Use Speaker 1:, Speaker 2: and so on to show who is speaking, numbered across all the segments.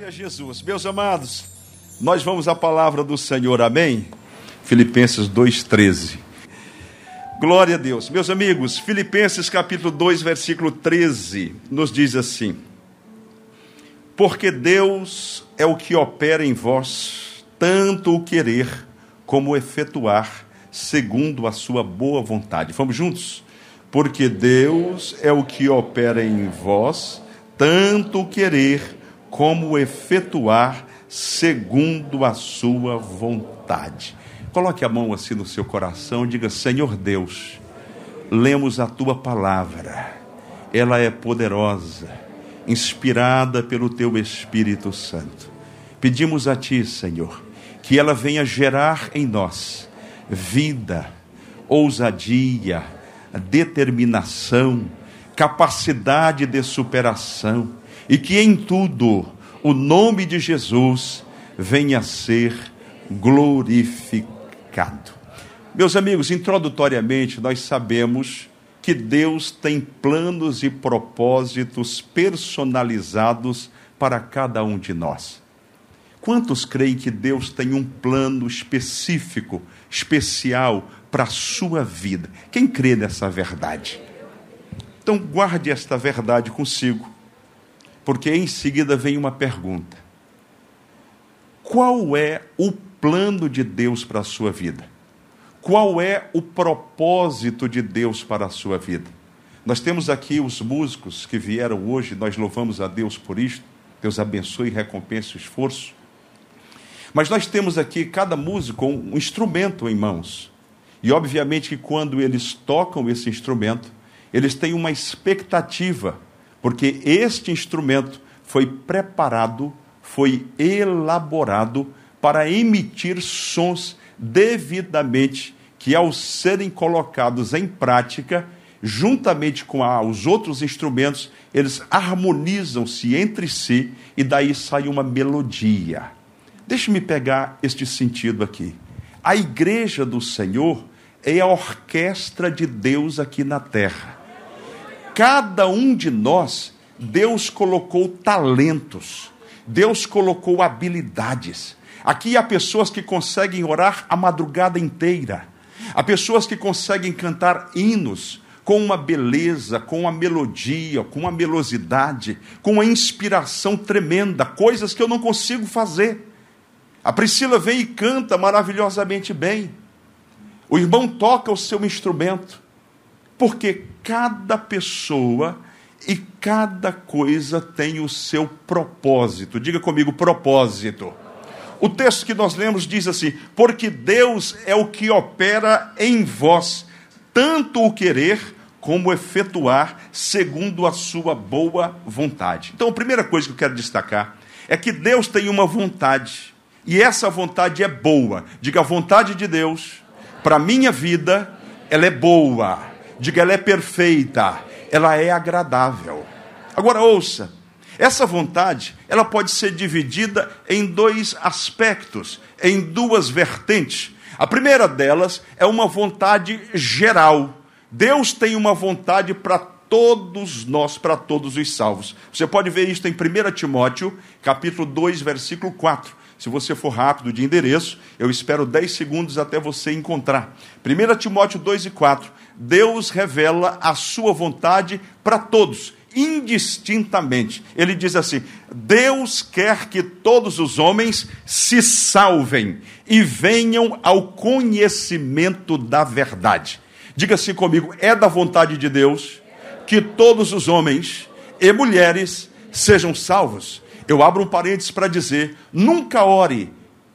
Speaker 1: Glória a Jesus. Meus amados, nós vamos à palavra do Senhor, amém? Filipenses 2,13. Glória a Deus. Meus amigos, Filipenses capítulo 2, versículo 13, nos diz assim: Porque Deus é o que opera em vós, tanto o querer como o efetuar, segundo a sua boa vontade. Vamos juntos? Porque Deus é o que opera em vós, tanto o querer como efetuar segundo a sua vontade. Coloque a mão assim no seu coração e diga: Senhor Deus, lemos a tua palavra, ela é poderosa, inspirada pelo teu Espírito Santo. Pedimos a ti, Senhor, que ela venha gerar em nós vida, ousadia, determinação, capacidade de superação e que em tudo o nome de Jesus venha a ser glorificado. Meus amigos, introdutoriamente, nós sabemos que Deus tem planos e propósitos personalizados para cada um de nós. Quantos creem que Deus tem um plano específico, especial para a sua vida? Quem crê nessa verdade? Então, guarde esta verdade consigo porque em seguida vem uma pergunta: qual é o plano de Deus para a sua vida? Qual é o propósito de Deus para a sua vida? Nós temos aqui os músicos que vieram hoje, nós louvamos a Deus por isto. Deus abençoe e recompense o esforço. Mas nós temos aqui, cada músico, um instrumento em mãos. E obviamente que quando eles tocam esse instrumento, eles têm uma expectativa porque este instrumento foi preparado, foi elaborado para emitir sons devidamente que, ao serem colocados em prática, juntamente com os outros instrumentos, eles harmonizam-se entre si e daí sai uma melodia. Deixe-me pegar este sentido aqui. A igreja do Senhor é a orquestra de Deus aqui na terra cada um de nós, Deus colocou talentos, Deus colocou habilidades. Aqui há pessoas que conseguem orar a madrugada inteira, há pessoas que conseguem cantar hinos com uma beleza, com uma melodia, com uma melosidade, com uma inspiração tremenda, coisas que eu não consigo fazer. A Priscila vem e canta maravilhosamente bem. O irmão toca o seu instrumento. Porque cada pessoa e cada coisa tem o seu propósito. Diga comigo, propósito. O texto que nós lemos diz assim: Porque Deus é o que opera em vós, tanto o querer como efetuar, segundo a sua boa vontade. Então, a primeira coisa que eu quero destacar é que Deus tem uma vontade, e essa vontade é boa. Diga, a vontade de Deus para minha vida, ela é boa Diga, ela é perfeita, ela é agradável. Agora ouça, essa vontade, ela pode ser dividida em dois aspectos, em duas vertentes. A primeira delas é uma vontade geral. Deus tem uma vontade para todos nós, para todos os salvos. Você pode ver isso em 1 Timóteo, capítulo 2, versículo 4. Se você for rápido de endereço, eu espero 10 segundos até você encontrar. 1 Timóteo 2 e 4. Deus revela a sua vontade para todos, indistintamente. Ele diz assim: Deus quer que todos os homens se salvem e venham ao conhecimento da verdade. Diga assim comigo: é da vontade de Deus que todos os homens e mulheres sejam salvos. Eu abro um parênteses para dizer: nunca ore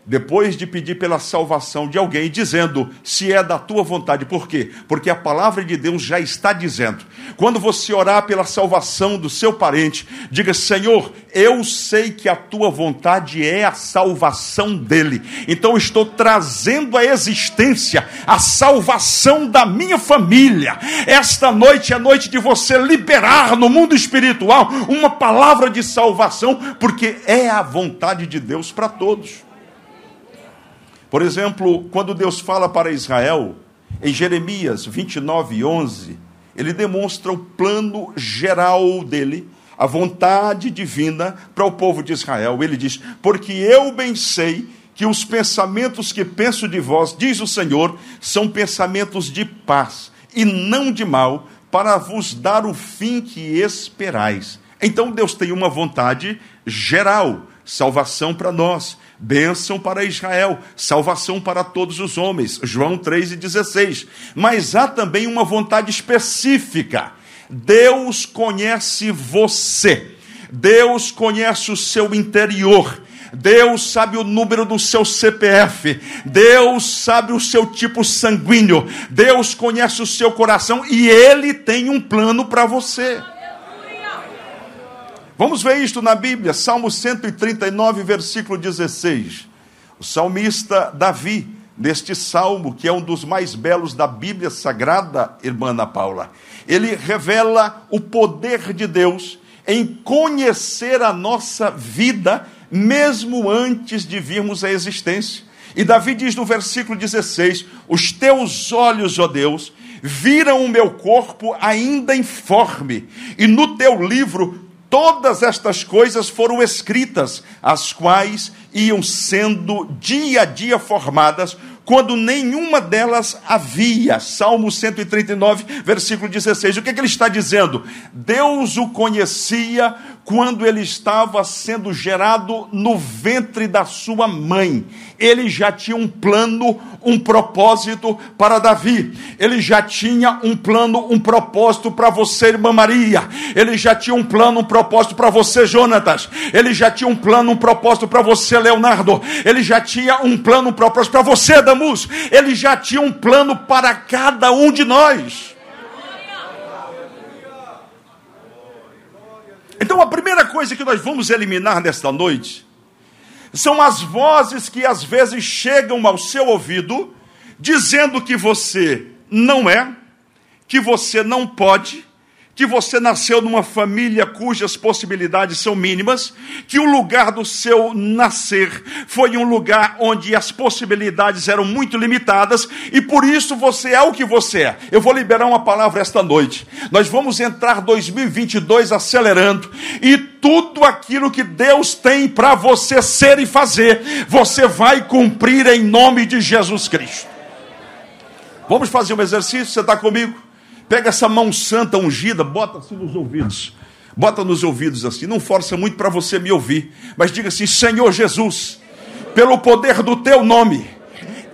Speaker 1: depois de pedir pela salvação de alguém, dizendo se é da tua vontade. Por quê? Porque a palavra de Deus já está dizendo. Quando você orar pela salvação do seu parente, diga: Senhor, eu sei que a tua vontade é a salvação dele. Então estou trazendo à existência a salvação da minha família. Esta noite é noite de você liberar no mundo espiritual uma palavra de salvação, porque é a vontade de Deus para todos. Por exemplo, quando Deus fala para Israel, em Jeremias 29, 11, ele demonstra o plano geral dele, a vontade divina para o povo de Israel. Ele diz: Porque eu bem sei que os pensamentos que penso de vós, diz o Senhor, são pensamentos de paz e não de mal, para vos dar o fim que esperais. Então Deus tem uma vontade geral, salvação para nós, bênção para Israel, salvação para todos os homens. João 3,16. Mas há também uma vontade específica. Deus conhece você. Deus conhece o seu interior. Deus sabe o número do seu CPF, Deus sabe o seu tipo sanguíneo, Deus conhece o seu coração e Ele tem um plano para você. Vamos ver isto na Bíblia, Salmo 139, versículo 16. O salmista Davi, neste salmo, que é um dos mais belos da Bíblia Sagrada, irmã Ana Paula, ele revela o poder de Deus em conhecer a nossa vida mesmo antes de virmos à existência. E Davi diz no versículo 16: Os teus olhos, ó Deus, viram o meu corpo ainda informe, e no teu livro todas estas coisas foram escritas, as quais iam sendo dia a dia formadas, quando nenhuma delas havia. Salmo 139, versículo 16. O que, é que ele está dizendo? Deus o conhecia quando ele estava sendo gerado no ventre da sua mãe. Ele já tinha um plano, um propósito para Davi. Ele já tinha um plano, um propósito para você, irmã Maria. Ele já tinha um plano, um propósito para você, Jonatas. Ele já tinha um plano, um propósito para você, Leonardo. Ele já tinha um plano, um propósito para você, Damus. Ele já tinha um plano para cada um de nós. Então a primeira coisa que nós vamos eliminar nesta noite são as vozes que às vezes chegam ao seu ouvido dizendo que você não é, que você não pode, que você nasceu numa família cujas possibilidades são mínimas, que o lugar do seu nascer foi um lugar onde as possibilidades eram muito limitadas e por isso você é o que você é. Eu vou liberar uma palavra esta noite. Nós vamos entrar 2022 acelerando e tudo aquilo que Deus tem para você ser e fazer, você vai cumprir em nome de Jesus Cristo. Vamos fazer um exercício? Você está comigo? Pega essa mão santa ungida, bota assim nos ouvidos. Bota nos ouvidos assim, não força muito para você me ouvir, mas diga assim: Senhor Jesus, pelo poder do teu nome,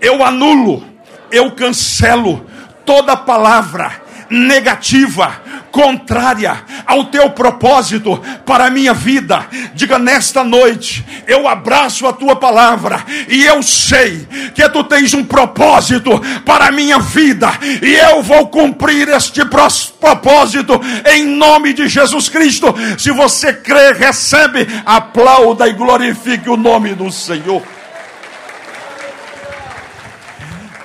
Speaker 1: eu anulo, eu cancelo toda palavra negativa, contrária ao teu propósito para a minha vida. Diga nesta noite, eu abraço a tua palavra e eu sei que tu tens um propósito para a minha vida e eu vou cumprir este propósito em nome de Jesus Cristo. Se você crê, recebe, aplauda e glorifique o nome do Senhor.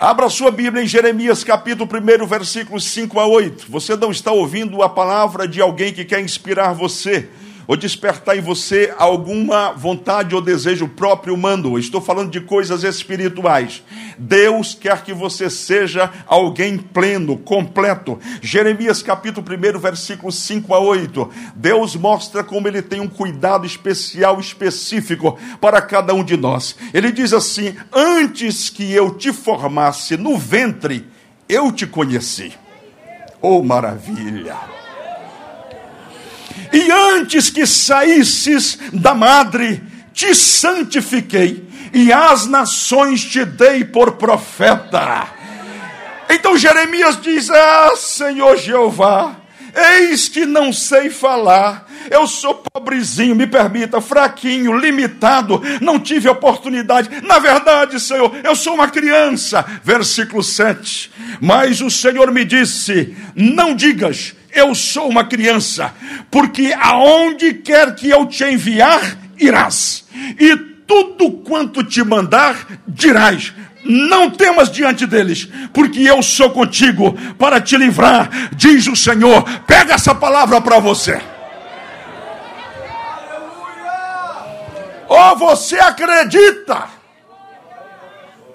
Speaker 1: Abra sua Bíblia em Jeremias capítulo 1, versículos 5 a 8. Você não está ouvindo a palavra de alguém que quer inspirar você ou despertar em você alguma vontade ou desejo próprio humano. Estou falando de coisas espirituais. Deus quer que você seja alguém pleno, completo. Jeremias capítulo 1, versículos 5 a 8. Deus mostra como ele tem um cuidado especial, específico para cada um de nós. Ele diz assim: Antes que eu te formasse no ventre, eu te conheci. Oh, maravilha! E antes que saísses da madre, te santifiquei, e as nações te dei por profeta. Então Jeremias diz: Ah, Senhor Jeová, eis que não sei falar. Eu sou pobrezinho, me permita, fraquinho, limitado, não tive oportunidade. Na verdade, Senhor, eu sou uma criança. Versículo 7. Mas o Senhor me disse: Não digas, eu sou uma criança, porque aonde quer que eu te enviar, irás, e tudo quanto te mandar, dirás. Não temas diante deles, porque eu sou contigo para te livrar, diz o Senhor. Pega essa palavra para você. Ou você acredita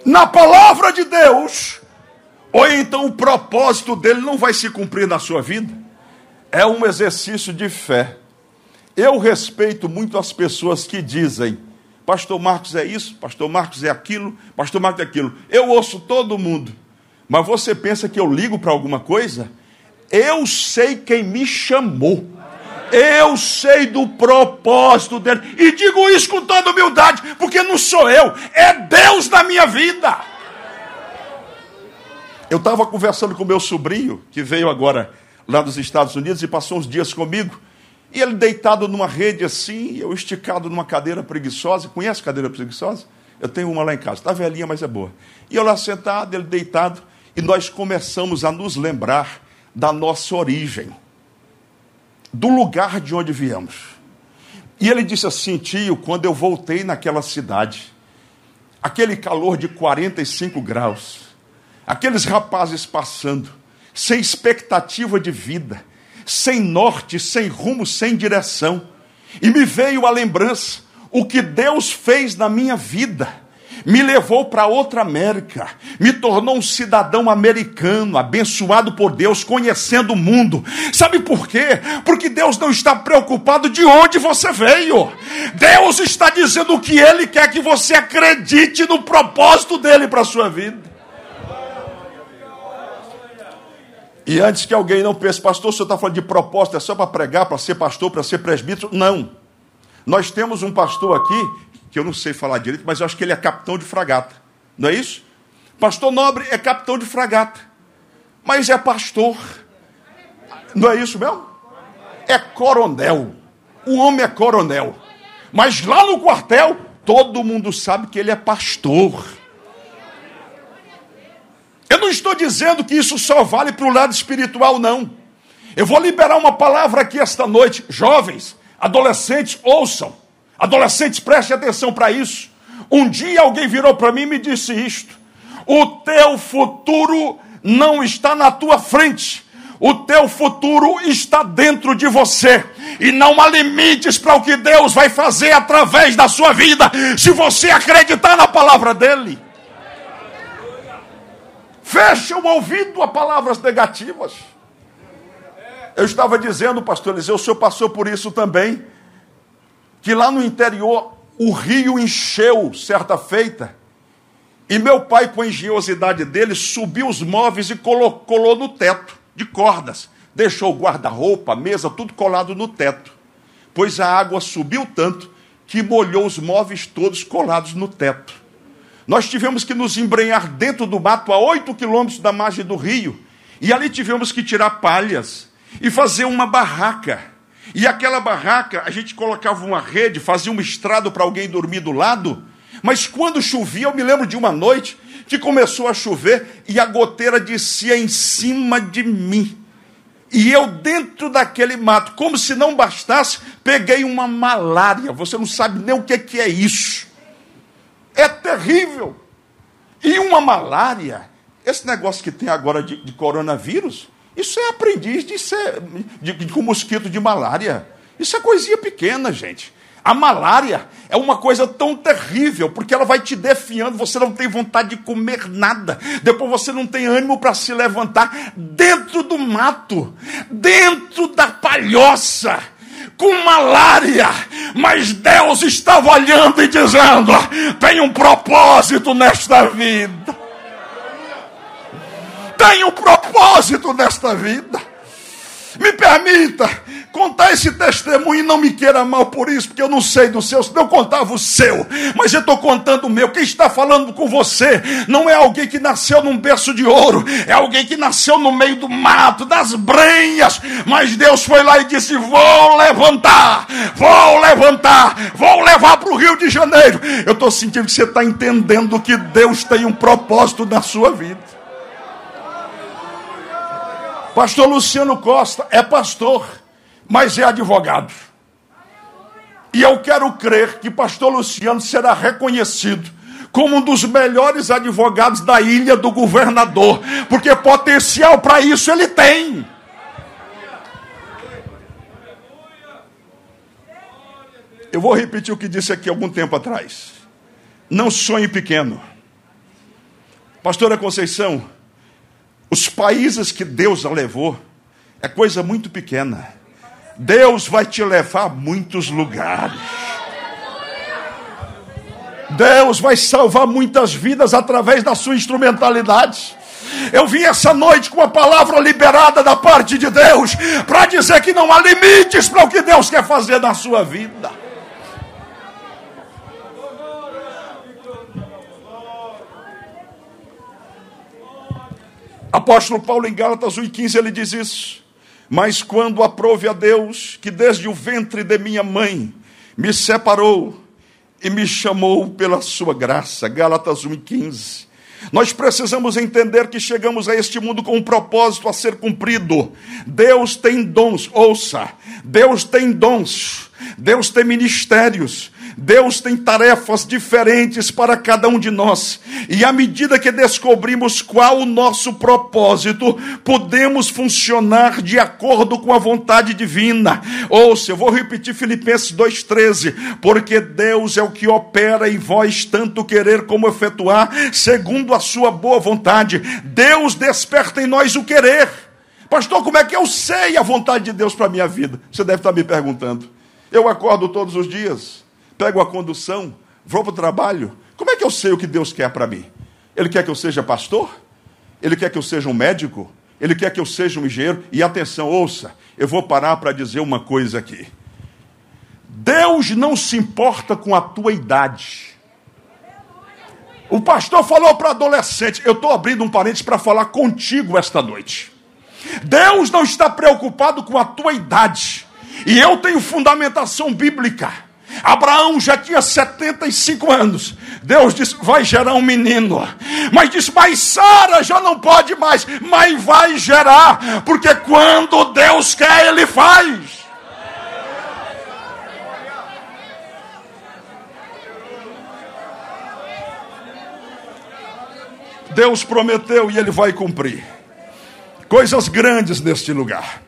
Speaker 1: na palavra de Deus, ou então o propósito dele não vai se cumprir na sua vida é um exercício de fé. Eu respeito muito as pessoas que dizem, Pastor Marcos é isso, Pastor Marcos é aquilo, Pastor Marcos é aquilo. Eu ouço todo mundo. Mas você pensa que eu ligo para alguma coisa? Eu sei quem me chamou. Eu sei do propósito dele. E digo isso com toda humildade, porque não sou eu, é Deus na minha vida. Eu estava conversando com meu sobrinho, que veio agora lá dos Estados Unidos e passou uns dias comigo. E ele deitado numa rede assim, eu esticado numa cadeira preguiçosa. Conhece cadeira preguiçosa? Eu tenho uma lá em casa. Está velhinha, mas é boa. E eu lá sentado, ele deitado, e nós começamos a nos lembrar da nossa origem, do lugar de onde viemos. E ele disse assim: tio, quando eu voltei naquela cidade, aquele calor de 45 graus, aqueles rapazes passando, sem expectativa de vida, sem norte, sem rumo, sem direção. E me veio a lembrança o que Deus fez na minha vida me levou para outra América, me tornou um cidadão americano, abençoado por Deus, conhecendo o mundo. Sabe por quê? Porque Deus não está preocupado de onde você veio. Deus está dizendo que Ele quer que você acredite no propósito dele para a sua vida. E antes que alguém não pense, pastor, o senhor está falando de propósito, é só para pregar, para ser pastor, para ser presbítero? Não. Nós temos um pastor aqui que eu não sei falar direito, mas eu acho que ele é capitão de fragata. Não é isso? Pastor Nobre é capitão de fragata, mas é pastor. Não é isso mesmo? É coronel. O homem é coronel. Mas lá no quartel, todo mundo sabe que ele é pastor. Eu não estou dizendo que isso só vale para o lado espiritual, não. Eu vou liberar uma palavra aqui esta noite. Jovens, adolescentes, ouçam. Adolescentes, preste atenção para isso. Um dia alguém virou para mim e me disse isto: O teu futuro não está na tua frente. O teu futuro está dentro de você. E não há limites para o que Deus vai fazer através da sua vida, se você acreditar na palavra dele. Fecha o ouvido a palavras negativas. Eu estava dizendo, pastor Eliseu, o senhor passou por isso também que lá no interior o rio encheu certa feita. E meu pai, com a engenhosidade dele, subiu os móveis e colou, colou no teto, de cordas. Deixou o guarda-roupa, a mesa, tudo colado no teto. Pois a água subiu tanto que molhou os móveis todos colados no teto. Nós tivemos que nos embrenhar dentro do mato a oito quilômetros da margem do rio. E ali tivemos que tirar palhas e fazer uma barraca e aquela barraca, a gente colocava uma rede, fazia um estrado para alguém dormir do lado. Mas quando chovia, eu me lembro de uma noite que começou a chover e a goteira descia em cima de mim. E eu, dentro daquele mato, como se não bastasse, peguei uma malária. Você não sabe nem o que é isso. É terrível. E uma malária, esse negócio que tem agora de, de coronavírus, isso é aprendiz de ser de, de, com mosquito de malária. Isso é coisinha pequena, gente. A malária é uma coisa tão terrível, porque ela vai te defiando, você não tem vontade de comer nada, depois você não tem ânimo para se levantar dentro do mato, dentro da palhoça, com malária. Mas Deus estava olhando e dizendo: tem um propósito nesta vida tem um propósito nesta vida. Me permita contar esse testemunho e não me queira mal por isso, porque eu não sei do seu, senão eu contava o seu, mas eu estou contando o meu. Quem está falando com você não é alguém que nasceu num berço de ouro, é alguém que nasceu no meio do mato, das brenhas, mas Deus foi lá e disse: Vou levantar, vou levantar, vou levar para o Rio de Janeiro. Eu estou sentindo que você está entendendo que Deus tem um propósito na sua vida. Pastor Luciano Costa é pastor, mas é advogado. E eu quero crer que pastor Luciano será reconhecido como um dos melhores advogados da ilha do governador, porque potencial para isso ele tem. Eu vou repetir o que disse aqui algum tempo atrás. Não sonhe pequeno. Pastora Conceição, os países que Deus a levou é coisa muito pequena. Deus vai te levar a muitos lugares. Deus vai salvar muitas vidas através da sua instrumentalidade. Eu vim essa noite com a palavra liberada da parte de Deus para dizer que não há limites para o que Deus quer fazer na sua vida. Apóstolo Paulo em Gálatas 1,15 ele diz isso. Mas quando aprove a Deus, que desde o ventre de minha mãe me separou e me chamou pela sua graça. Gálatas 1,15. Nós precisamos entender que chegamos a este mundo com um propósito a ser cumprido. Deus tem dons, ouça, Deus tem dons, Deus tem ministérios, Deus tem tarefas diferentes para cada um de nós. E à medida que descobrimos qual o nosso propósito, podemos funcionar de acordo com a vontade divina. Ouça, eu vou repetir Filipenses 2,13: porque Deus é o que opera em vós tanto querer como efetuar, segundo a sua boa vontade. Deus desperta em nós o querer. Pastor, como é que eu sei a vontade de Deus para a minha vida? Você deve estar me perguntando. Eu acordo todos os dias pego a condução, vou para o trabalho. Como é que eu sei o que Deus quer para mim? Ele quer que eu seja pastor? Ele quer que eu seja um médico? Ele quer que eu seja um engenheiro? E atenção, ouça, eu vou parar para dizer uma coisa aqui. Deus não se importa com a tua idade. O pastor falou para adolescente, eu estou abrindo um parênteses para falar contigo esta noite. Deus não está preocupado com a tua idade. E eu tenho fundamentação bíblica. Abraão já tinha 75 anos. Deus disse: vai gerar um menino. Mas disse: mas Sara já não pode mais. Mas vai gerar. Porque quando Deus quer, Ele faz. Deus prometeu e Ele vai cumprir. Coisas grandes neste lugar.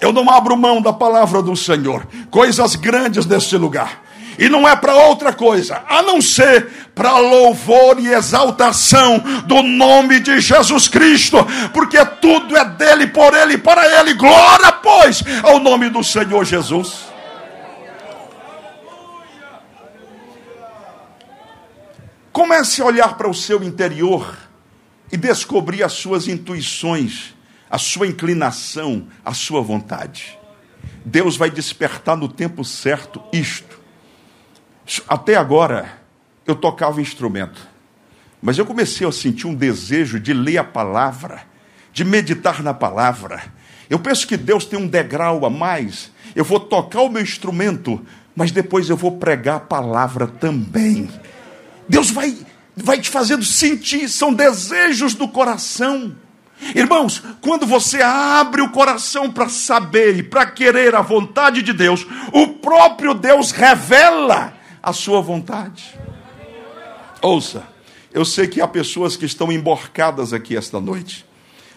Speaker 1: Eu não abro mão da palavra do Senhor. Coisas grandes neste lugar. E não é para outra coisa, a não ser para louvor e exaltação do nome de Jesus Cristo, porque tudo é dele, por ele e para ele. Glória, pois, ao nome do Senhor Jesus. Comece a olhar para o seu interior e descobrir as suas intuições a sua inclinação, a sua vontade. Deus vai despertar no tempo certo isto. Até agora, eu tocava instrumento, mas eu comecei a sentir um desejo de ler a palavra, de meditar na palavra. Eu penso que Deus tem um degrau a mais. Eu vou tocar o meu instrumento, mas depois eu vou pregar a palavra também. Deus vai, vai te fazendo sentir, são desejos do coração. Irmãos, quando você abre o coração para saber e para querer a vontade de Deus, o próprio Deus revela a sua vontade. Ouça, eu sei que há pessoas que estão emborcadas aqui esta noite,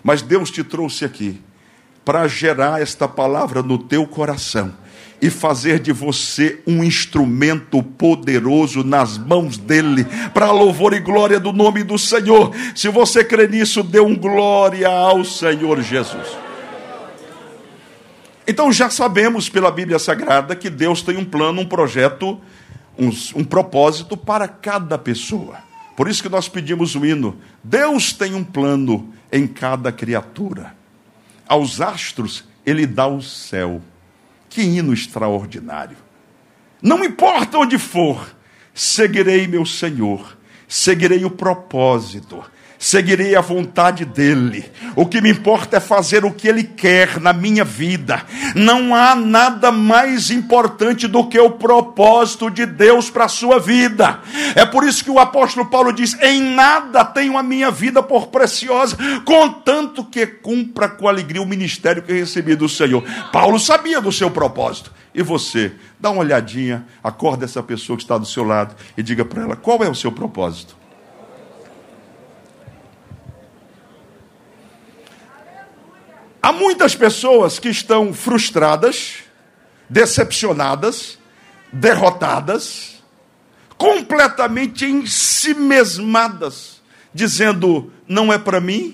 Speaker 1: mas Deus te trouxe aqui para gerar esta palavra no teu coração e fazer de você um instrumento poderoso nas mãos dele, para louvor e glória do nome do Senhor. Se você crê nisso, dê um glória ao Senhor Jesus. Então já sabemos pela Bíblia Sagrada que Deus tem um plano, um projeto, um, um propósito para cada pessoa. Por isso que nós pedimos o hino: Deus tem um plano em cada criatura. Aos astros, Ele dá o céu que hino extraordinário! Não importa onde for, seguirei meu Senhor, seguirei o propósito, seguirei a vontade dEle. O que me importa é fazer o que Ele quer na minha vida. Não há nada mais importante do que o propósito de Deus para a sua vida. É por isso que o apóstolo Paulo diz: Em nada tenho a minha vida por preciosa, contanto que cumpra com alegria o ministério que recebi do Senhor. Paulo sabia do seu propósito. E você, dá uma olhadinha, acorda essa pessoa que está do seu lado e diga para ela: qual é o seu propósito? Há muitas pessoas que estão frustradas, decepcionadas, derrotadas, completamente ensimesmadas, dizendo: não é para mim,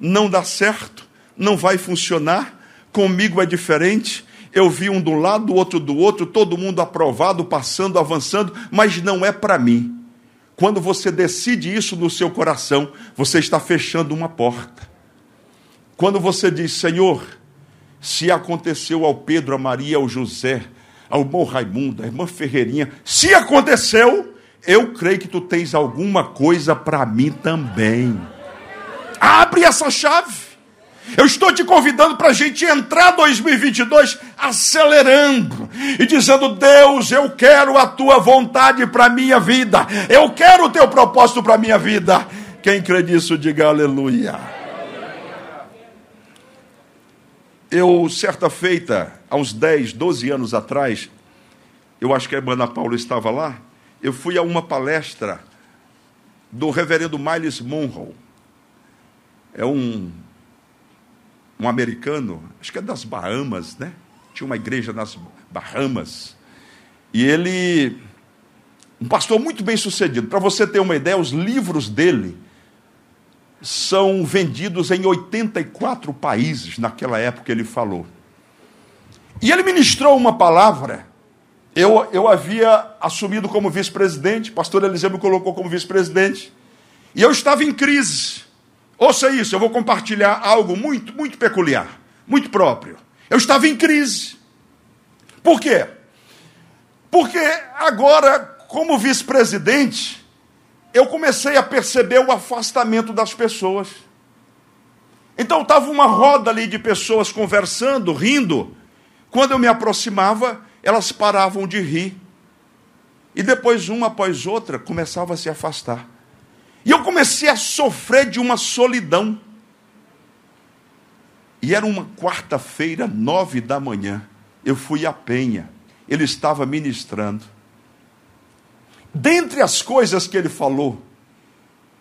Speaker 1: não dá certo, não vai funcionar, comigo é diferente, eu vi um do lado, o outro do outro, todo mundo aprovado, passando, avançando, mas não é para mim. Quando você decide isso no seu coração, você está fechando uma porta. Quando você diz, Senhor, se aconteceu ao Pedro, a Maria, ao José, ao irmão Raimundo, à irmã Ferreirinha, se aconteceu, eu creio que tu tens alguma coisa para mim também. Abre essa chave. Eu estou te convidando para a gente entrar 2022 acelerando e dizendo: Deus, eu quero a tua vontade para a minha vida, eu quero o teu propósito para a minha vida. Quem crê nisso, diga aleluia. Eu, certa feita, há uns 10, 12 anos atrás, eu acho que a irmã Paula estava lá, eu fui a uma palestra do reverendo Miles Monroe. É um um americano, acho que é das Bahamas, né? Tinha uma igreja nas Bahamas. E ele, um pastor muito bem sucedido. Para você ter uma ideia, os livros dele são vendidos em 84 países naquela época ele falou. E ele ministrou uma palavra. Eu, eu havia assumido como vice-presidente, pastor Eliseu me colocou como vice-presidente. E eu estava em crise. Ouça isso, eu vou compartilhar algo muito, muito peculiar, muito próprio. Eu estava em crise. Por quê? Porque agora, como vice-presidente, eu comecei a perceber o afastamento das pessoas. Então estava uma roda ali de pessoas conversando, rindo. Quando eu me aproximava, elas paravam de rir. E depois, uma após outra, começava a se afastar. E eu comecei a sofrer de uma solidão. E era uma quarta-feira, nove da manhã. Eu fui à Penha. Ele estava ministrando. Dentre as coisas que ele falou,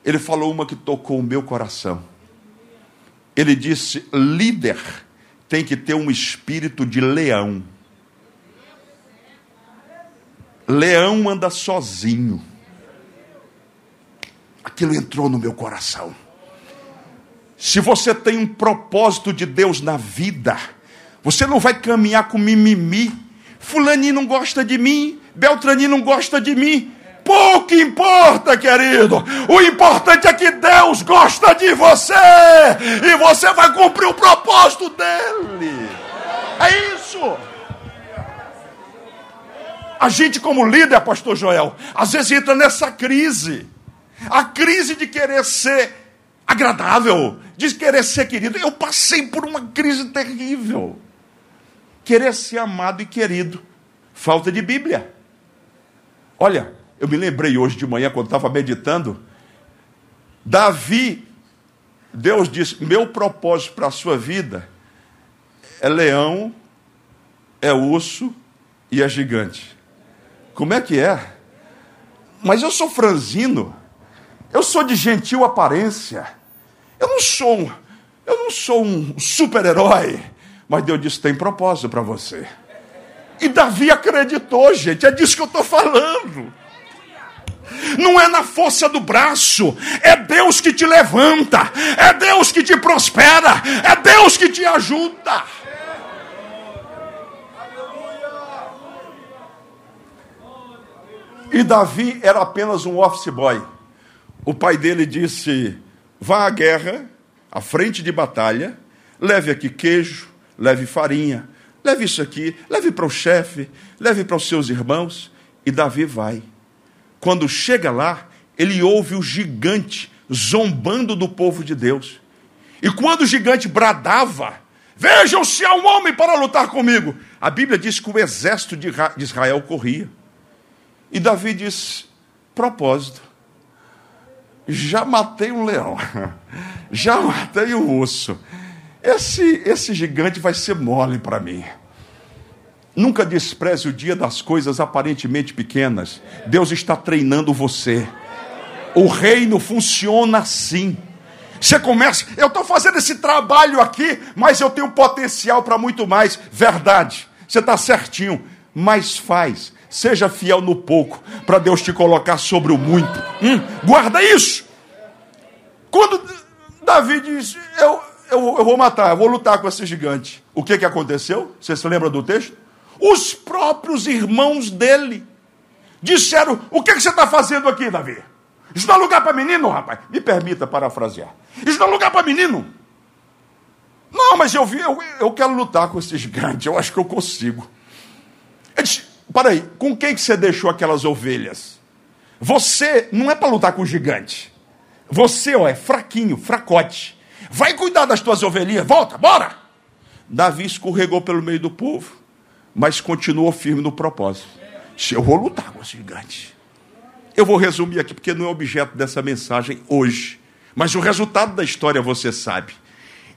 Speaker 1: ele falou uma que tocou o meu coração. Ele disse: líder tem que ter um espírito de leão. Leão anda sozinho aquilo entrou no meu coração. Se você tem um propósito de Deus na vida, você não vai caminhar com mimimi. Fulaninho não gosta de mim, Beltraninho não gosta de mim. Pouco importa, querido. O importante é que Deus gosta de você e você vai cumprir o propósito dele. É isso. A gente, como líder, Pastor Joel, às vezes entra nessa crise. A crise de querer ser agradável, de querer ser querido. Eu passei por uma crise terrível. Querer ser amado e querido. Falta de Bíblia. Olha, eu me lembrei hoje de manhã, quando estava meditando. Davi, Deus disse: Meu propósito para a sua vida é leão, é urso e é gigante. Como é que é? Mas eu sou franzino. Eu sou de gentil aparência. Eu não sou um, eu não sou um super-herói. Mas Deus disse: tem propósito para você. E Davi acreditou, gente. É disso que eu estou falando. Não é na força do braço, é Deus que te levanta, é Deus que te prospera, é Deus que te ajuda. E Davi era apenas um office boy. O pai dele disse: vá à guerra, à frente de batalha, leve aqui queijo, leve farinha, leve isso aqui, leve para o chefe, leve para os seus irmãos. E Davi vai. Quando chega lá, ele ouve o gigante zombando do povo de Deus. E quando o gigante bradava, vejam se há um homem para lutar comigo. A Bíblia diz que o exército de Israel corria. E Davi diz: propósito, já matei um leão, já matei um urso. Esse, esse gigante vai ser mole para mim. Nunca despreze o dia das coisas aparentemente pequenas. Deus está treinando você. O reino funciona assim. Você começa, eu estou fazendo esse trabalho aqui, mas eu tenho potencial para muito mais. Verdade, você está certinho, mas faz. Seja fiel no pouco, para Deus te colocar sobre o muito. Hum, guarda isso. Quando Davi diz, eu, eu, eu vou matar, eu vou lutar com esse gigante. O que, que aconteceu? Você se lembra do texto? Os próprios irmãos dele disseram: O que, que você está fazendo aqui, Davi? Isso não é lugar para menino, rapaz. Me permita parafrasear. Isso não é lugar para menino. Não, mas eu vi, eu, eu quero lutar com esse gigante, eu acho que eu consigo. Ele disse, peraí, com quem que você deixou aquelas ovelhas? Você não é para lutar com o gigante. Você, ó, é fraquinho, fracote. Vai cuidar das tuas ovelhinhas, volta, bora! Davi escorregou pelo meio do povo, mas continuou firme no propósito. Eu vou lutar com esse gigante. Eu vou resumir aqui, porque não é objeto dessa mensagem hoje. Mas o resultado da história você sabe.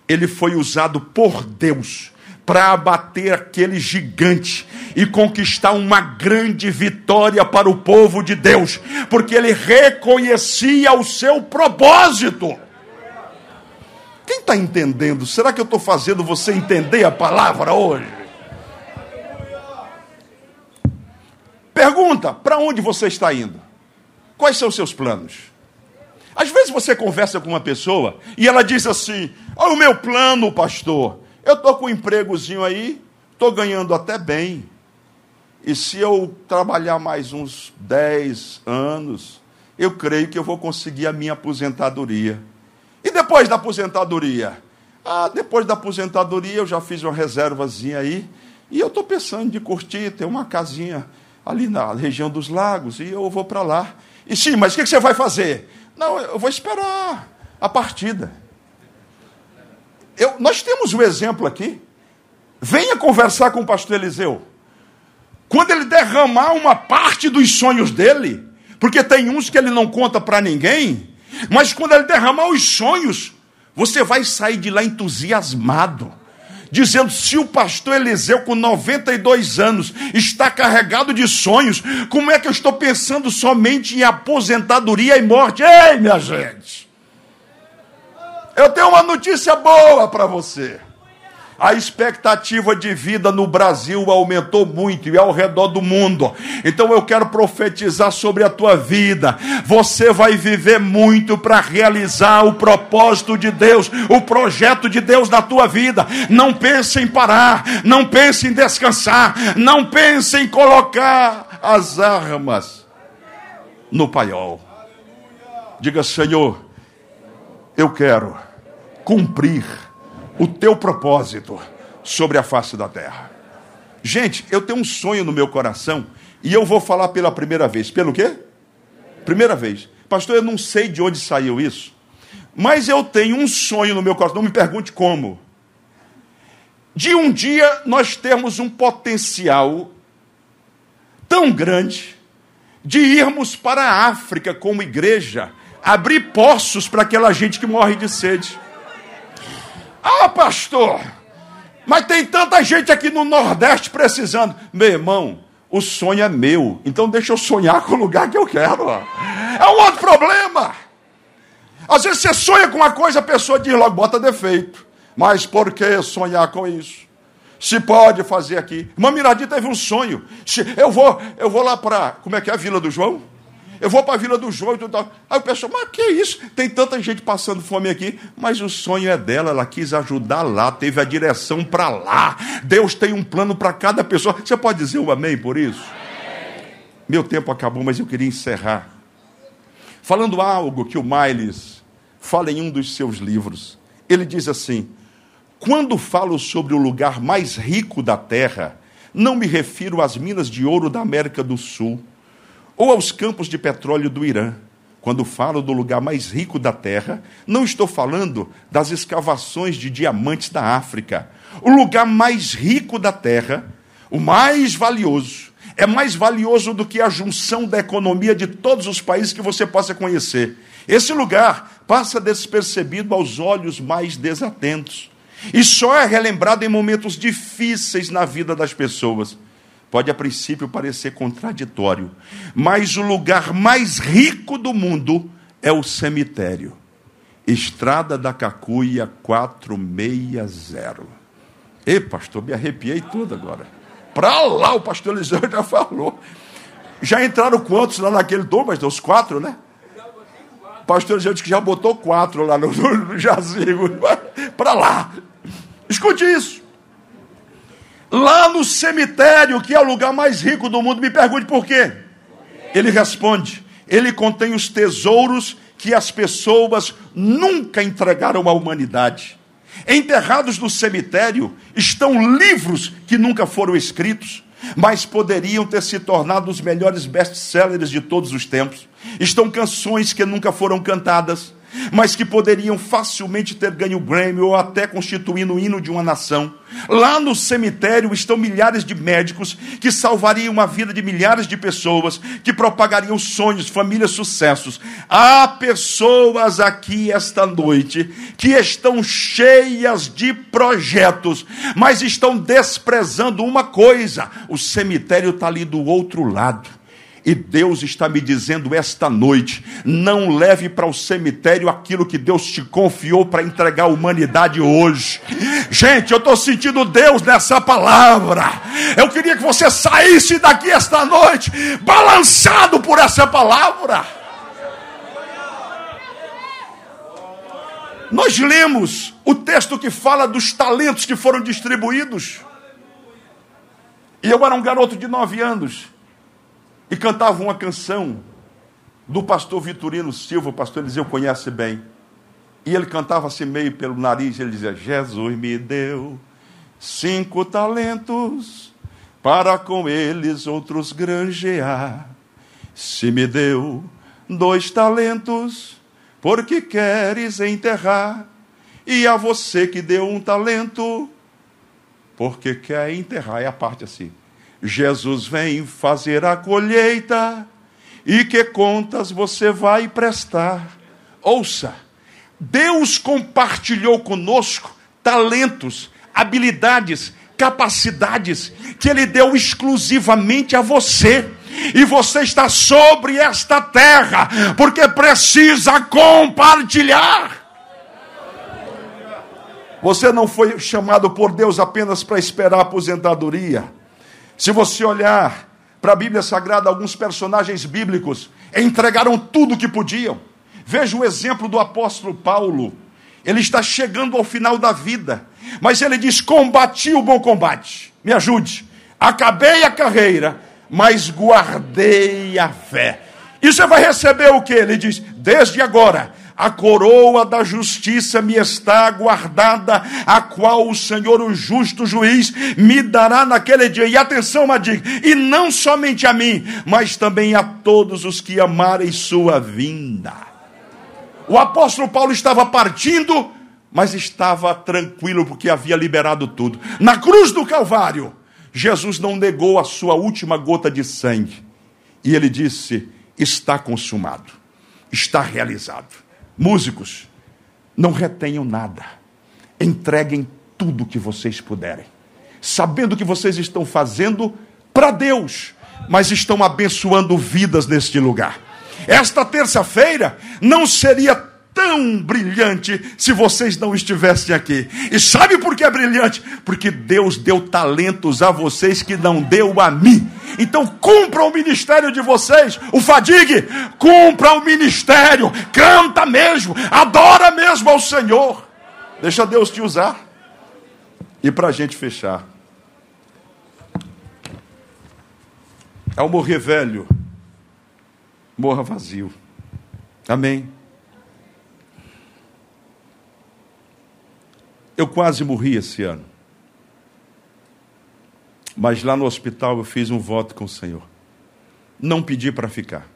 Speaker 1: Ele foi usado por Deus para abater aquele gigante e conquistar uma grande vitória para o povo de Deus, porque ele reconhecia o seu propósito. Quem está entendendo? Será que eu estou fazendo você entender a palavra hoje? Pergunta: para onde você está indo? Quais são os seus planos? Às vezes você conversa com uma pessoa e ela diz assim: Olha o meu plano, pastor. Eu estou com um empregozinho aí, estou ganhando até bem. E se eu trabalhar mais uns 10 anos, eu creio que eu vou conseguir a minha aposentadoria. E depois da aposentadoria? Ah, depois da aposentadoria eu já fiz uma reservazinha aí. E eu estou pensando de curtir, ter uma casinha ali na região dos lagos. E eu vou para lá. E sim, mas o que você vai fazer? Não, eu vou esperar a partida. Eu, nós temos um exemplo aqui. Venha conversar com o pastor Eliseu. Quando ele derramar uma parte dos sonhos dele, porque tem uns que ele não conta para ninguém, mas quando ele derramar os sonhos, você vai sair de lá entusiasmado dizendo: se o pastor Eliseu, com 92 anos, está carregado de sonhos, como é que eu estou pensando somente em aposentadoria e morte? Ei, minha gente! Eu tenho uma notícia boa para você. A expectativa de vida no Brasil aumentou muito e ao redor do mundo. Então eu quero profetizar sobre a tua vida. Você vai viver muito para realizar o propósito de Deus, o projeto de Deus na tua vida. Não pense em parar, não pense em descansar, não pense em colocar as armas no paiol. Diga, Senhor, eu quero cumprir o teu propósito sobre a face da terra. Gente, eu tenho um sonho no meu coração e eu vou falar pela primeira vez. Pelo quê? Primeira vez. Pastor, eu não sei de onde saiu isso, mas eu tenho um sonho no meu coração. Não me pergunte como. De um dia nós termos um potencial tão grande de irmos para a África como igreja, abrir poços para aquela gente que morre de sede. Ah, pastor, mas tem tanta gente aqui no Nordeste precisando. Meu irmão, o sonho é meu, então deixa eu sonhar com o lugar que eu quero. É um outro problema. Às vezes você sonha com uma coisa, a pessoa diz logo, bota defeito. Mas por que sonhar com isso? Se pode fazer aqui. Irmã Miradinha teve um sonho. Eu vou, eu vou lá para. Como é que é a Vila do João? Eu vou para a Vila do João e tal. Aí o pessoal, mas que isso? Tem tanta gente passando fome aqui, mas o sonho é dela, ela quis ajudar lá, teve a direção para lá. Deus tem um plano para cada pessoa. Você pode dizer um amém por isso? Meu tempo acabou, mas eu queria encerrar. Falando algo que o Miles fala em um dos seus livros. Ele diz assim: Quando falo sobre o lugar mais rico da terra, não me refiro às minas de ouro da América do Sul ou aos campos de petróleo do Irã. Quando falo do lugar mais rico da terra, não estou falando das escavações de diamantes da África. O lugar mais rico da terra, o mais valioso, é mais valioso do que a junção da economia de todos os países que você possa conhecer. Esse lugar passa despercebido aos olhos mais desatentos e só é relembrado em momentos difíceis na vida das pessoas. Pode a princípio parecer contraditório, mas o lugar mais rico do mundo é o cemitério. Estrada da Cacuia 460. Ei, pastor, me arrepiei tudo agora. Para lá, o pastor Eliseu já falou. Já entraram quantos lá naquele tom, mas os quatro, né? Pastor Eliseu disse que já botou quatro lá no, no jazigo. para lá. Escute isso. Lá no cemitério, que é o lugar mais rico do mundo, me pergunte por quê. Ele responde: ele contém os tesouros que as pessoas nunca entregaram à humanidade. Enterrados no cemitério estão livros que nunca foram escritos, mas poderiam ter se tornado os melhores best-sellers de todos os tempos. Estão canções que nunca foram cantadas, mas que poderiam facilmente ter ganho Grammy ou até constituindo o hino de uma nação. Lá no cemitério estão milhares de médicos que salvariam a vida de milhares de pessoas, que propagariam sonhos, famílias, sucessos. Há pessoas aqui esta noite que estão cheias de projetos, mas estão desprezando uma coisa: o cemitério está ali do outro lado. E Deus está me dizendo esta noite: não leve para o cemitério aquilo que Deus te confiou para entregar à humanidade hoje. Gente, eu estou sentindo Deus nessa palavra. Eu queria que você saísse daqui esta noite, balançado por essa palavra. Nós lemos o texto que fala dos talentos que foram distribuídos. E eu era um garoto de nove anos e cantava uma canção do pastor Vitorino Silva, o pastor Eliseu conhece bem. E ele cantava assim meio pelo nariz, ele dizia: Jesus me deu cinco talentos para com eles outros granjear. Se me deu dois talentos, porque queres enterrar? E a você que deu um talento, porque quer enterrar. É a parte assim. Jesus vem fazer a colheita, e que contas você vai prestar? Ouça, Deus compartilhou conosco talentos, habilidades, capacidades que Ele deu exclusivamente a você. E você está sobre esta terra, porque precisa compartilhar. Você não foi chamado por Deus apenas para esperar a aposentadoria. Se você olhar para a Bíblia Sagrada, alguns personagens bíblicos entregaram tudo o que podiam. Veja o exemplo do apóstolo Paulo. Ele está chegando ao final da vida, mas ele diz: Combati o bom combate. Me ajude. Acabei a carreira, mas guardei a fé. E você vai receber o que? Ele diz: Desde agora a coroa da justiça me está guardada, a qual o Senhor, o justo juiz, me dará naquele dia. E atenção, Madig, e não somente a mim, mas também a todos os que amarem sua vinda. O apóstolo Paulo estava partindo, mas estava tranquilo porque havia liberado tudo. Na cruz do Calvário, Jesus não negou a sua última gota de sangue. E ele disse: Está consumado, está realizado. Músicos, não retenham nada. Entreguem tudo que vocês puderem. Sabendo que vocês estão fazendo para Deus, mas estão abençoando vidas neste lugar. Esta terça-feira não seria tão brilhante se vocês não estivessem aqui. E sabe por que é brilhante? Porque Deus deu talentos a vocês que não deu a mim. Então cumpra o ministério de vocês, o fadigue, cumpra o ministério, canta mesmo, adora mesmo ao Senhor. Deixa Deus te usar. E para a gente fechar, ao morrer velho, morra vazio. Amém. Eu quase morri esse ano. Mas lá no hospital eu fiz um voto com o Senhor. Não pedi para ficar.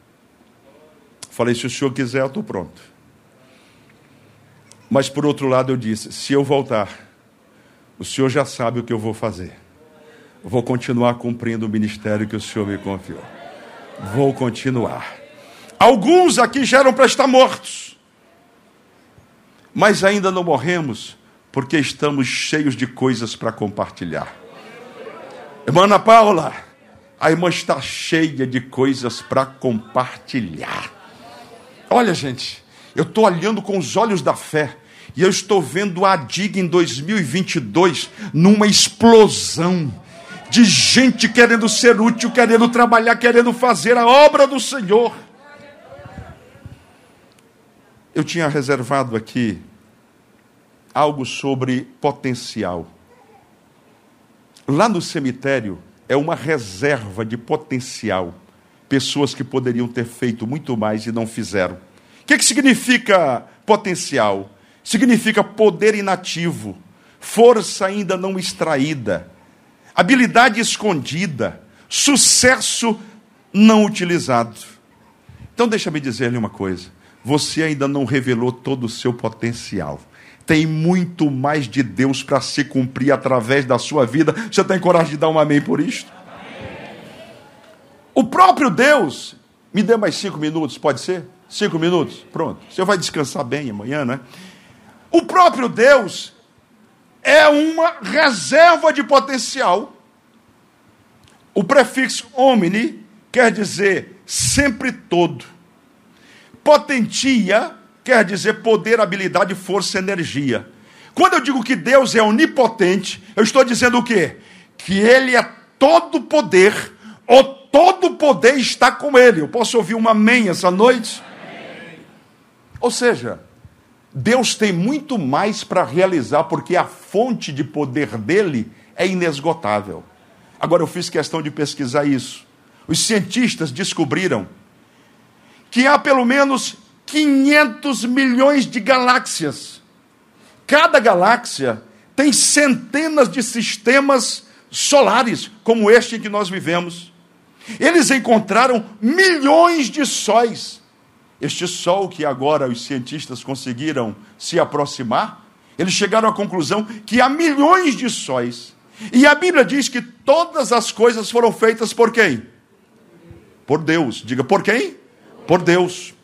Speaker 1: Falei, se o senhor quiser, eu estou pronto. Mas por outro lado eu disse: se eu voltar, o senhor já sabe o que eu vou fazer. vou continuar cumprindo o ministério que o senhor me confiou. Vou continuar. Alguns aqui já eram para estar mortos, mas ainda não morremos porque estamos cheios de coisas para compartilhar. Irmã Ana Paula, a irmã está cheia de coisas para compartilhar. Olha, gente, eu estou olhando com os olhos da fé e eu estou vendo a DIG em 2022 numa explosão de gente querendo ser útil, querendo trabalhar, querendo fazer a obra do Senhor. Eu tinha reservado aqui algo sobre potencial. Lá no cemitério é uma reserva de potencial. Pessoas que poderiam ter feito muito mais e não fizeram. O que, que significa potencial? Significa poder inativo, força ainda não extraída, habilidade escondida, sucesso não utilizado. Então, deixa-me dizer-lhe uma coisa: você ainda não revelou todo o seu potencial. Tem muito mais de Deus para se cumprir através da sua vida. Você tem coragem de dar um amém por isto? O próprio Deus, me dê mais cinco minutos, pode ser? Cinco minutos? Pronto. Você vai descansar bem amanhã, né? O próprio Deus é uma reserva de potencial. O prefixo omni quer dizer sempre todo. Potentia quer dizer poder, habilidade, força, energia. Quando eu digo que Deus é onipotente, eu estou dizendo o quê? Que Ele é todo poder, ou todo poder está com Ele. Eu posso ouvir uma amém essa noite? Amém. Ou seja, Deus tem muito mais para realizar, porque a fonte de poder dele é inesgotável. Agora, eu fiz questão de pesquisar isso. Os cientistas descobriram que há pelo menos 500 milhões de galáxias. Cada galáxia tem centenas de sistemas solares, como este em que nós vivemos. Eles encontraram milhões de sóis. Este sol que agora os cientistas conseguiram se aproximar, eles chegaram à conclusão que há milhões de sóis. E a Bíblia diz que todas as coisas foram feitas por quem? Por Deus. Diga, por quem? Por Deus.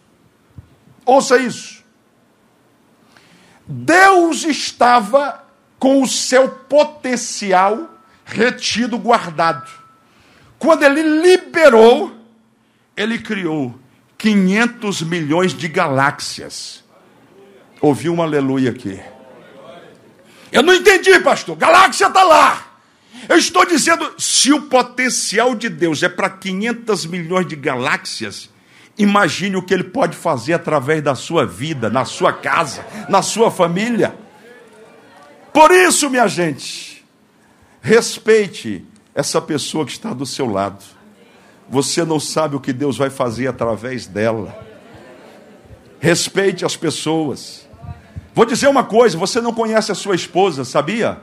Speaker 1: Ouça isso. Deus estava com o seu potencial retido, guardado. Quando ele liberou, ele criou 500 milhões de galáxias. Ouvi um aleluia aqui. Eu não entendi, pastor. Galáxia está lá. Eu estou dizendo, se o potencial de Deus é para 500 milhões de galáxias, imagine o que ele pode fazer através da sua vida, na sua casa, na sua família. Por isso, minha gente, respeite essa pessoa que está do seu lado. Você não sabe o que Deus vai fazer através dela. Respeite as pessoas. Vou dizer uma coisa: você não conhece a sua esposa, sabia?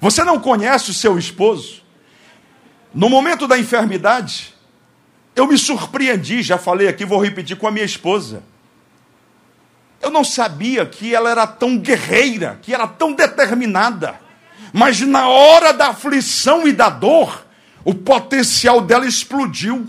Speaker 1: Você não conhece o seu esposo. No momento da enfermidade, eu me surpreendi, já falei aqui, vou repetir com a minha esposa. Eu não sabia que ela era tão guerreira, que era tão determinada. Mas na hora da aflição e da dor, o potencial dela explodiu.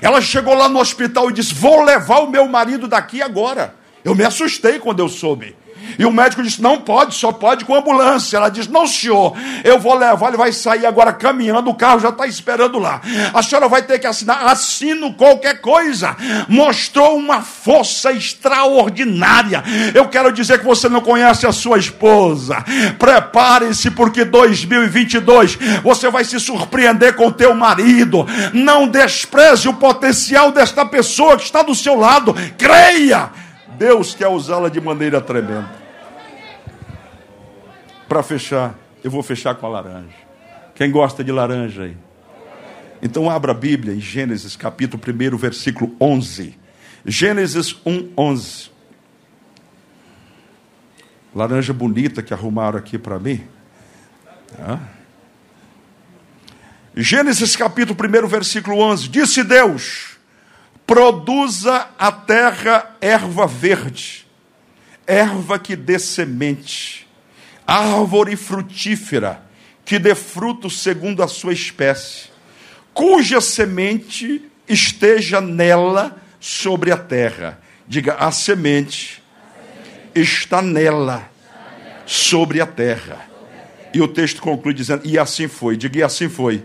Speaker 1: Ela chegou lá no hospital e disse: Vou levar o meu marido daqui agora. Eu me assustei quando eu soube. E o médico disse: Não pode, só pode com ambulância. Ela disse: Não, senhor, eu vou levar, ele vai sair agora caminhando, o carro já está esperando lá. A senhora vai ter que assinar, assino qualquer coisa. Mostrou uma força extraordinária. Eu quero dizer que você não conhece a sua esposa. Prepare-se, porque 2022 você vai se surpreender com teu marido. Não despreze o potencial desta pessoa que está do seu lado. Creia Deus quer usá-la de maneira tremenda. Para fechar, eu vou fechar com a laranja. Quem gosta de laranja aí? Então abra a Bíblia em Gênesis capítulo 1, versículo 11. Gênesis 1, 11. Laranja bonita que arrumaram aqui para mim. Ah. Gênesis capítulo 1, versículo 11. Disse Deus: Produza a terra erva verde, erva que dê semente, árvore frutífera, que dê fruto segundo a sua espécie, cuja semente esteja nela sobre a terra. Diga, a semente está nela sobre a terra. E o texto conclui dizendo: E assim foi. Diga, e assim foi.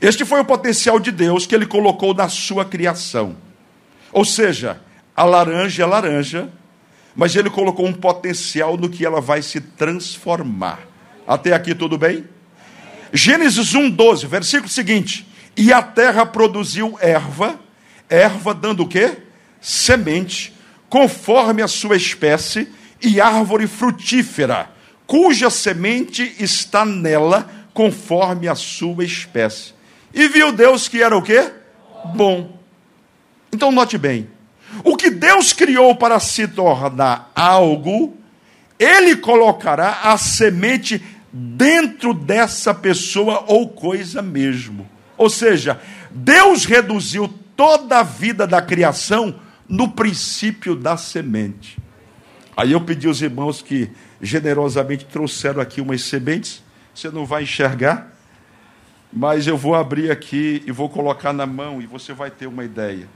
Speaker 1: Este foi o potencial de Deus que ele colocou na sua criação. Ou seja, a laranja é laranja, mas ele colocou um potencial no que ela vai se transformar. Até aqui tudo bem? Gênesis 1:12, versículo seguinte: "E a terra produziu erva, erva dando o quê? Semente, conforme a sua espécie, e árvore frutífera, cuja semente está nela, conforme a sua espécie. E viu Deus que era o quê? Bom. Então note bem, o que Deus criou para se tornar algo, ele colocará a semente dentro dessa pessoa ou coisa mesmo. Ou seja, Deus reduziu toda a vida da criação no princípio da semente. Aí eu pedi aos irmãos que generosamente trouxeram aqui umas sementes. Você não vai enxergar, mas eu vou abrir aqui e vou colocar na mão e você vai ter uma ideia.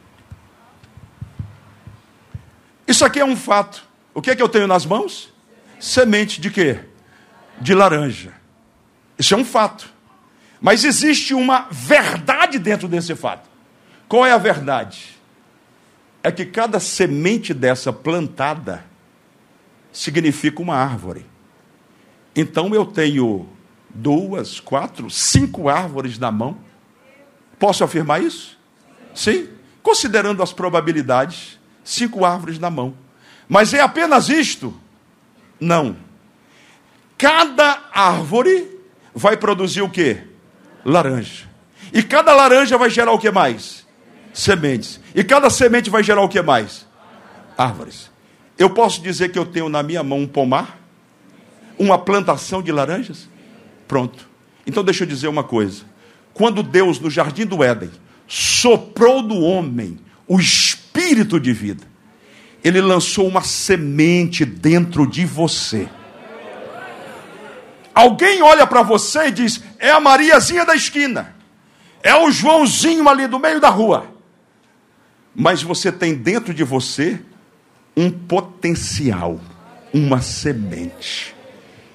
Speaker 1: Isso aqui é um fato. O que é que eu tenho nas mãos? Semente de quê? De laranja. Isso é um fato. Mas existe uma verdade dentro desse fato. Qual é a verdade? É que cada semente dessa plantada significa uma árvore. Então eu tenho duas, quatro, cinco árvores na mão. Posso afirmar isso? Sim. Considerando as probabilidades, cinco árvores na mão. Mas é apenas isto? Não. Cada árvore vai produzir o que? Laranja. E cada laranja vai gerar o que mais? Sementes. E cada semente vai gerar o que mais? Árvores. Eu posso dizer que eu tenho na minha mão um pomar? Uma plantação de laranjas? Pronto. Então deixa eu dizer uma coisa. Quando Deus, no jardim do Éden, soprou no homem o de vida, ele lançou uma semente dentro de você. Alguém olha para você e diz: é a Mariazinha da esquina, é o Joãozinho ali do meio da rua. Mas você tem dentro de você um potencial, uma semente.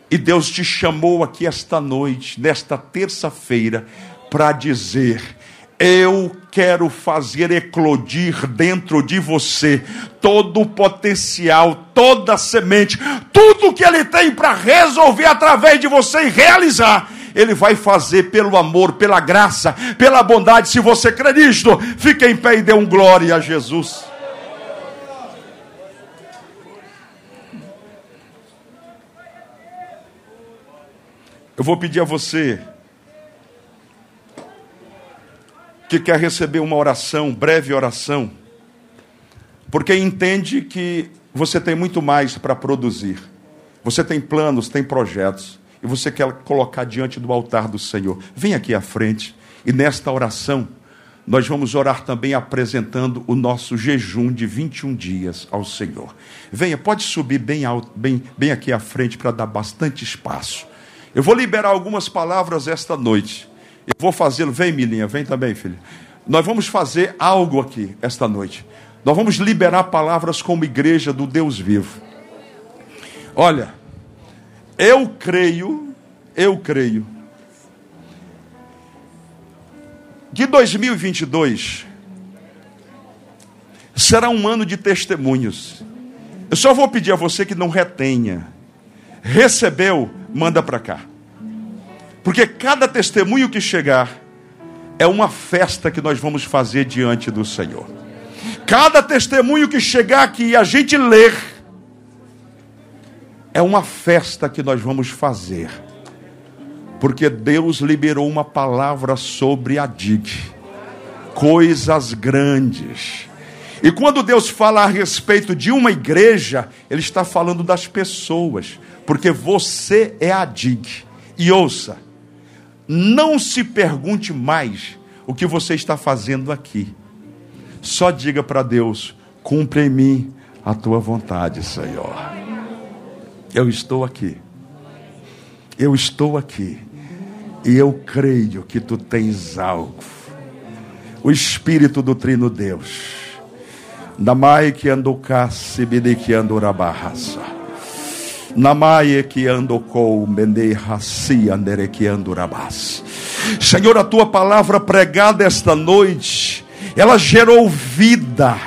Speaker 1: E Deus te chamou aqui esta noite, nesta terça-feira, para dizer: eu quero fazer eclodir dentro de você todo o potencial, toda a semente, tudo que Ele tem para resolver através de você e realizar. Ele vai fazer pelo amor, pela graça, pela bondade. Se você crê nisto, fique em pé e dê um glória a Jesus. Eu vou pedir a você que quer receber uma oração, breve oração, porque entende que você tem muito mais para produzir. Você tem planos, tem projetos, e você quer colocar diante do altar do Senhor. Vem aqui à frente, e nesta oração, nós vamos orar também apresentando o nosso jejum de 21 dias ao Senhor. Venha, pode subir bem, alto, bem, bem aqui à frente para dar bastante espaço. Eu vou liberar algumas palavras esta noite. Eu vou fazê-lo. Vem, Milinha, vem também, filho. Nós vamos fazer algo aqui esta noite. Nós vamos liberar palavras como igreja do Deus vivo. Olha, eu creio, eu creio, que 2022 será um ano de testemunhos. Eu só vou pedir a você que não retenha. Recebeu, manda para cá. Porque cada testemunho que chegar é uma festa que nós vamos fazer diante do Senhor. Cada testemunho que chegar aqui e a gente ler é uma festa que nós vamos fazer. Porque Deus liberou uma palavra sobre a DIG. Coisas grandes. E quando Deus fala a respeito de uma igreja, Ele está falando das pessoas. Porque você é a DIG. E ouça, não se pergunte mais o que você está fazendo aqui. Só diga para Deus: cumpre em mim a tua vontade, Senhor. Eu estou aqui. Eu estou aqui. E eu creio que tu tens algo. O Espírito do Trino Deus. Namai que anducasse, que andurabarraça. Namaie que andocou, nerequiandurabás. Senhor, a tua palavra pregada esta noite, ela gerou vida,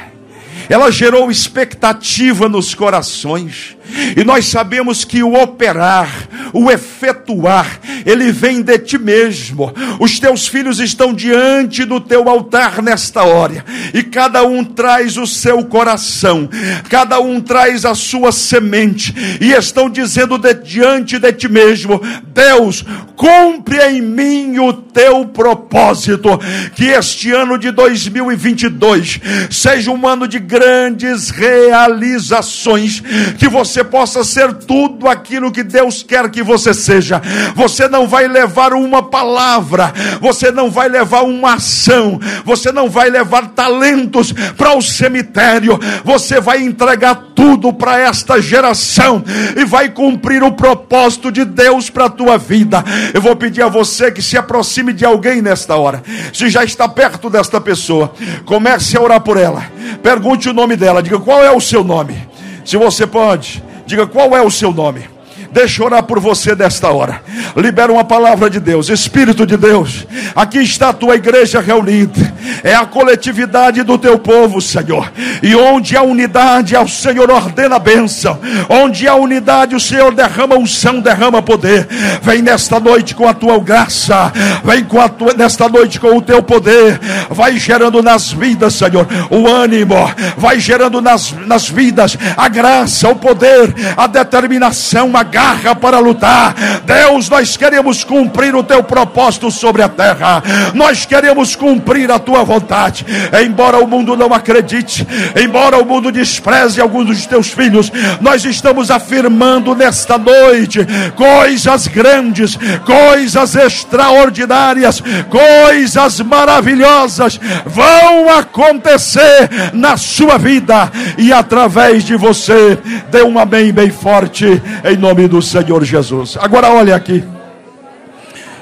Speaker 1: ela gerou expectativa nos corações. E nós sabemos que o operar, o efetuar, ele vem de ti mesmo. Os teus filhos estão diante do teu altar nesta hora, e cada um traz o seu coração, cada um traz a sua semente, e estão dizendo de, diante de ti mesmo: Deus, cumpre em mim o teu propósito. Que este ano de 2022 seja um ano de grandes realizações, que você possa ser tudo aquilo que Deus quer que você seja. Você não vai levar uma palavra, você não vai levar uma ação, você não vai levar talentos para o cemitério, você vai entregar tudo para esta geração e vai cumprir o propósito de Deus para a tua vida. Eu vou pedir a você que se aproxime de alguém nesta hora. Se já está perto desta pessoa, comece a orar por ela. Pergunte o nome dela, diga qual é o seu nome. Se você pode, diga qual é o seu nome. Deixa eu orar por você desta hora. Libera uma palavra de Deus, Espírito de Deus. Aqui está a tua igreja reunida. É a coletividade do teu povo, Senhor. E onde há unidade, o Senhor ordena a bênção. Onde há unidade, o Senhor derrama unção, derrama poder. Vem nesta noite com a tua graça. Vem com a tua, nesta noite com o teu poder. Vai gerando nas vidas, Senhor, o ânimo. Vai gerando nas, nas vidas a graça, o poder, a determinação, a garra para lutar. Deus, nós queremos cumprir o teu propósito sobre a terra. Nós queremos cumprir a tua vontade. Embora o mundo não acredite, embora o mundo despreze alguns dos teus filhos, nós estamos afirmando nesta noite coisas grandes, coisas extraordinárias, coisas maravilhosas vão acontecer na sua vida e através de você. Dê um amém bem forte em nome do Senhor Jesus. Agora olha aqui.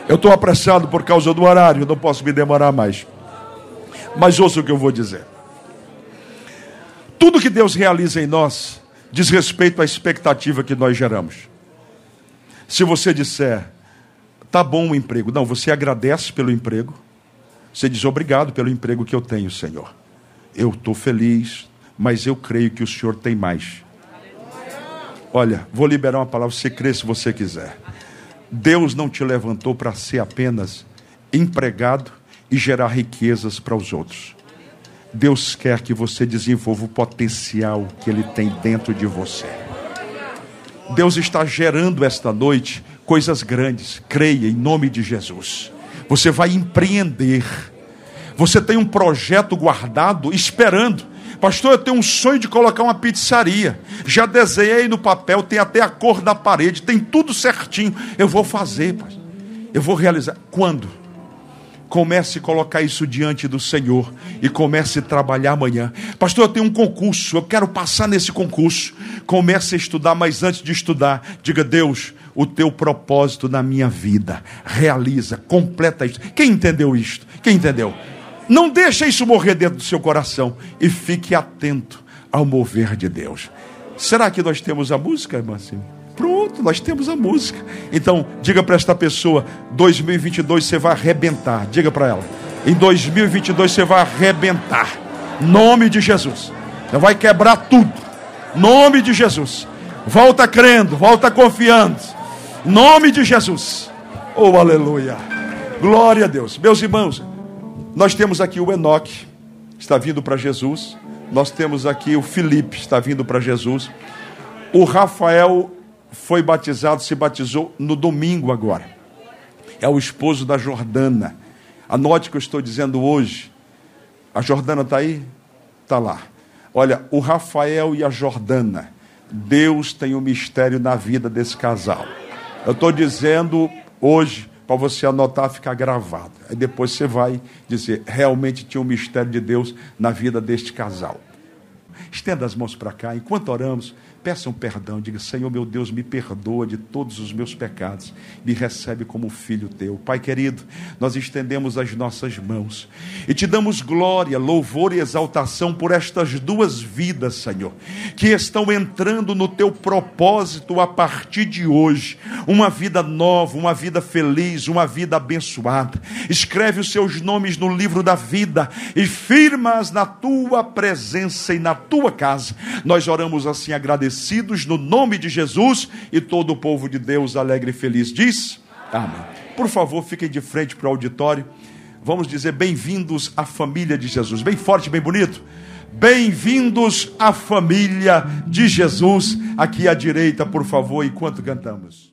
Speaker 1: Eu estou apressado por causa do horário, não posso me demorar mais. Mas ouça o que eu vou dizer. Tudo que Deus realiza em nós diz respeito à expectativa que nós geramos. Se você disser, tá bom o emprego, não, você agradece pelo emprego, você diz obrigado pelo emprego que eu tenho, Senhor. Eu estou feliz, mas eu creio que o Senhor tem mais. Olha, vou liberar uma palavra, você crê se você quiser. Deus não te levantou para ser apenas empregado e gerar riquezas para os outros. Deus quer que você desenvolva o potencial que Ele tem dentro de você. Deus está gerando esta noite coisas grandes, creia em nome de Jesus. Você vai empreender. Você tem um projeto guardado, esperando Pastor, eu tenho um sonho de colocar uma pizzaria. Já desenhei no papel, tem até a cor da parede, tem tudo certinho. Eu vou fazer. Eu vou realizar. Quando? Comece a colocar isso diante do Senhor e comece a trabalhar amanhã. Pastor, eu tenho um concurso, eu quero passar nesse concurso. Comece a estudar, mas antes de estudar, diga: Deus, o teu propósito na minha vida. Realiza, completa isso. Quem entendeu isto? Quem entendeu? Não deixe isso morrer dentro do seu coração e fique atento ao mover de Deus. Será que nós temos a música, irmã Pronto, nós temos a música. Então, diga para esta pessoa: 2022 você vai arrebentar. Diga para ela: em 2022 você vai arrebentar. Nome de Jesus. Você vai quebrar tudo. Nome de Jesus. Volta crendo, volta confiando. Nome de Jesus. Oh, aleluia. Glória a Deus. Meus irmãos, nós temos aqui o Enoque, está vindo para Jesus. Nós temos aqui o Felipe, está vindo para Jesus. O Rafael foi batizado, se batizou no domingo agora. É o esposo da Jordana. Anote o que eu estou dizendo hoje. A Jordana está aí? Está lá. Olha, o Rafael e a Jordana. Deus tem um mistério na vida desse casal. Eu estou dizendo hoje para você anotar, ficar gravado. Aí depois você vai dizer: realmente tinha um mistério de Deus na vida deste casal. Estenda as mãos para cá, enquanto oramos. Peçam perdão, diga: Senhor meu Deus, me perdoa de todos os meus pecados, me recebe como filho teu. Pai querido, nós estendemos as nossas mãos e te damos glória, louvor e exaltação por estas duas vidas, Senhor, que estão entrando no teu propósito a partir de hoje. Uma vida nova, uma vida feliz, uma vida abençoada. Escreve os seus nomes no livro da vida e firma-as na tua presença e na tua casa. Nós oramos assim agradecidos no nome de Jesus e todo o povo de Deus alegre e feliz diz: Amém. Por favor, fiquem de frente para o auditório. Vamos dizer bem-vindos à família de Jesus. Bem forte, bem bonito. Bem-vindos à família de Jesus. Aqui à direita, por favor, enquanto cantamos.